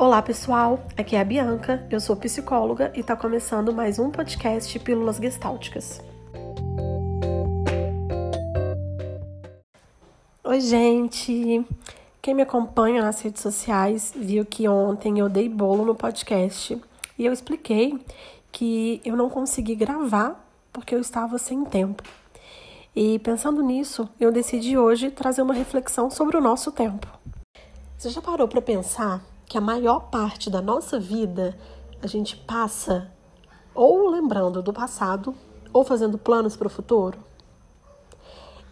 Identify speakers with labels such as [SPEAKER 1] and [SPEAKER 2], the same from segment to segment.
[SPEAKER 1] Olá pessoal, aqui é a Bianca, eu sou psicóloga e está começando mais um podcast Pílulas Gestálticas. Oi, gente! Quem me acompanha nas redes sociais viu que ontem eu dei bolo no podcast e eu expliquei que eu não consegui gravar porque eu estava sem tempo. E pensando nisso, eu decidi hoje trazer uma reflexão sobre o nosso tempo. Você já parou para pensar que a maior parte da nossa vida a gente passa ou lembrando do passado ou fazendo planos para o futuro?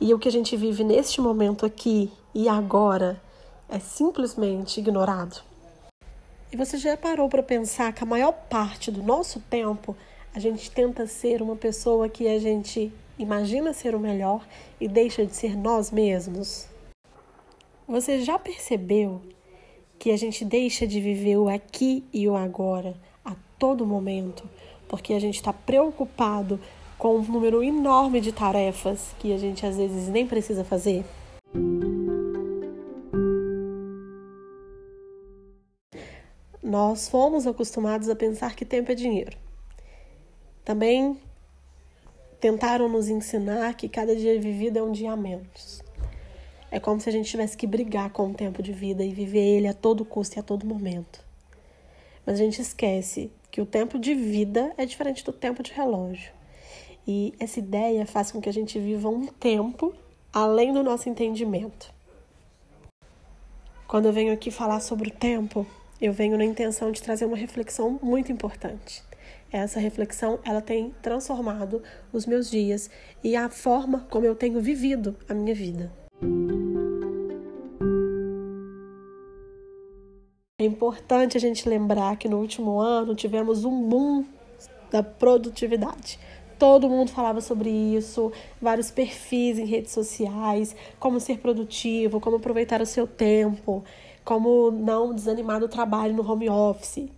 [SPEAKER 1] E o que a gente vive neste momento aqui e agora é simplesmente ignorado? E você já parou para pensar que a maior parte do nosso tempo a gente tenta ser uma pessoa que a gente imagina ser o melhor e deixa de ser nós mesmos? Você já percebeu que a gente deixa de viver o aqui e o agora a todo momento, porque a gente está preocupado com um número enorme de tarefas que a gente às vezes nem precisa fazer? Nós fomos acostumados a pensar que tempo é dinheiro. Também tentaram nos ensinar que cada dia vivido é um dia a menos. É como se a gente tivesse que brigar com o tempo de vida e viver ele a todo custo e a todo momento. Mas a gente esquece que o tempo de vida é diferente do tempo de relógio. E essa ideia faz com que a gente viva um tempo além do nosso entendimento. Quando eu venho aqui falar sobre o tempo, eu venho na intenção de trazer uma reflexão muito importante. Essa reflexão, ela tem transformado os meus dias e a forma como eu tenho vivido a minha vida. É importante a gente lembrar que no último ano tivemos um boom da produtividade. Todo mundo falava sobre isso, vários perfis em redes sociais, como ser produtivo, como aproveitar o seu tempo, como não desanimar do trabalho no home office.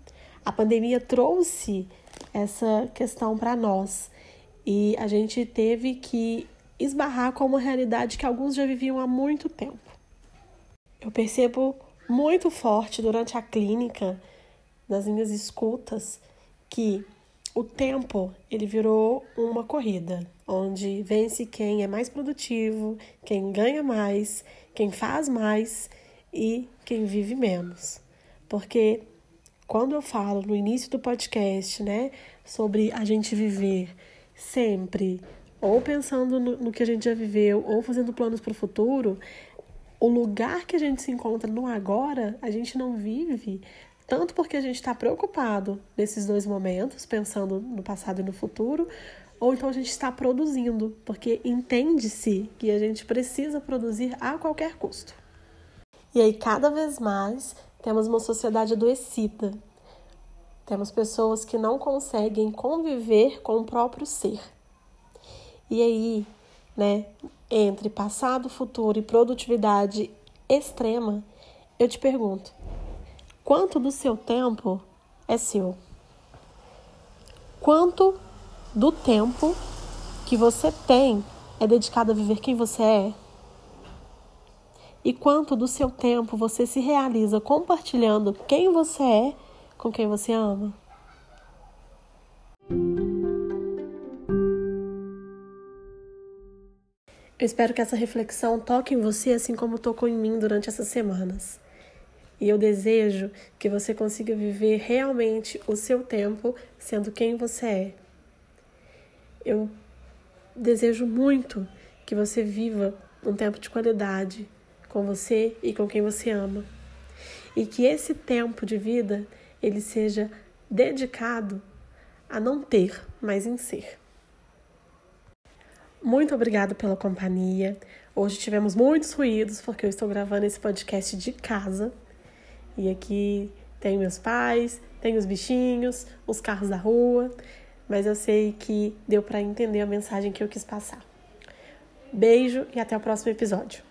[SPEAKER 1] A pandemia trouxe essa questão para nós e a gente teve que esbarrar com uma realidade que alguns já viviam há muito tempo. Eu percebo muito forte durante a clínica, nas minhas escutas, que o tempo ele virou uma corrida, onde vence quem é mais produtivo, quem ganha mais, quem faz mais e quem vive menos. Porque quando eu falo no início do podcast, né, sobre a gente viver sempre ou pensando no, no que a gente já viveu ou fazendo planos para o futuro, o lugar que a gente se encontra no agora, a gente não vive tanto porque a gente está preocupado nesses dois momentos, pensando no passado e no futuro, ou então a gente está produzindo, porque entende-se que a gente precisa produzir a qualquer custo. E aí, cada vez mais, temos uma sociedade adoecida. Temos pessoas que não conseguem conviver com o próprio ser. E aí, né, entre passado, futuro e produtividade extrema, eu te pergunto: quanto do seu tempo é seu? Quanto do tempo que você tem é dedicado a viver quem você é? E quanto do seu tempo você se realiza compartilhando quem você é com quem você ama? Eu espero que essa reflexão toque em você assim como tocou em mim durante essas semanas. E eu desejo que você consiga viver realmente o seu tempo sendo quem você é. Eu desejo muito que você viva um tempo de qualidade com você e com quem você ama. E que esse tempo de vida ele seja dedicado a não ter, mas em ser. Muito obrigada pela companhia. Hoje tivemos muitos ruídos porque eu estou gravando esse podcast de casa. E aqui tem meus pais, tem os bichinhos, os carros da rua, mas eu sei que deu para entender a mensagem que eu quis passar. Beijo e até o próximo episódio.